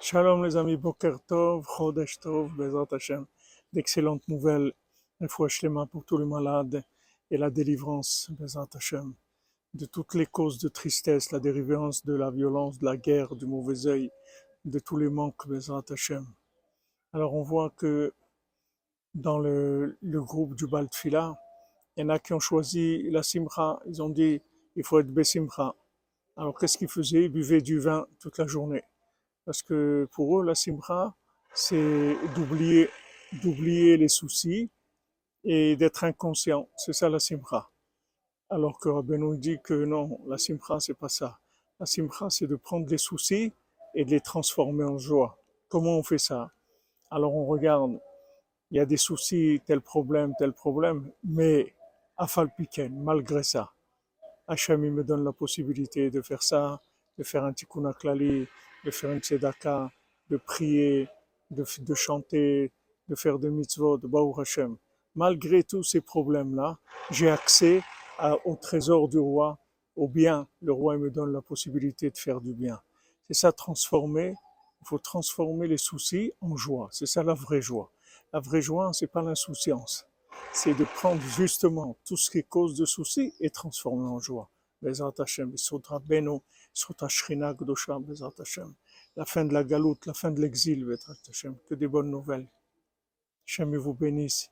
Shalom les amis, Boker Tov, Chodesh Tov, Bezrat Hashem. D'excellentes nouvelles, fois Shlema pour tous les malades et la délivrance, Bezrat Hashem, de toutes les causes de tristesse, la dérivance de la violence, de la guerre, du mauvais œil, de tous les manques, Bezrat Hashem. Alors on voit que dans le, groupe du Baltfila, il y en a qui ont choisi la Simcha, ils ont dit il faut être Besimcha. Alors qu'est-ce qu'ils faisaient? Ils buvaient du vin toute la journée. Parce que pour eux, la simcha, c'est d'oublier, d'oublier les soucis et d'être inconscient. C'est ça la simcha. Alors que nous dit que non, la simcha, c'est pas ça. La simcha, c'est de prendre les soucis et de les transformer en joie. Comment on fait ça? Alors on regarde, il y a des soucis, tel problème, tel problème, mais afalpiken, malgré ça, Hachem il me donne la possibilité de faire ça, de faire un tikkun klali, de faire une tzedaka, de prier, de, de, chanter, de faire des mitzvot, de Baruch Hashem. Malgré tous ces problèmes-là, j'ai accès au trésor du roi, au bien. Le roi me donne la possibilité de faire du bien. C'est ça transformer. Il faut transformer les soucis en joie. C'est ça la vraie joie. La vraie joie, c'est pas l'insouciance c'est de prendre justement tout ce qui cause de soucis et transformer en joie. Bezat Hashem, Beno, Shrina Gdosha, Bezat Hashem. La fin de la galoute, la fin de l'exil, Bezat Hashem. Que des bonnes nouvelles. Hashem vous bénisse.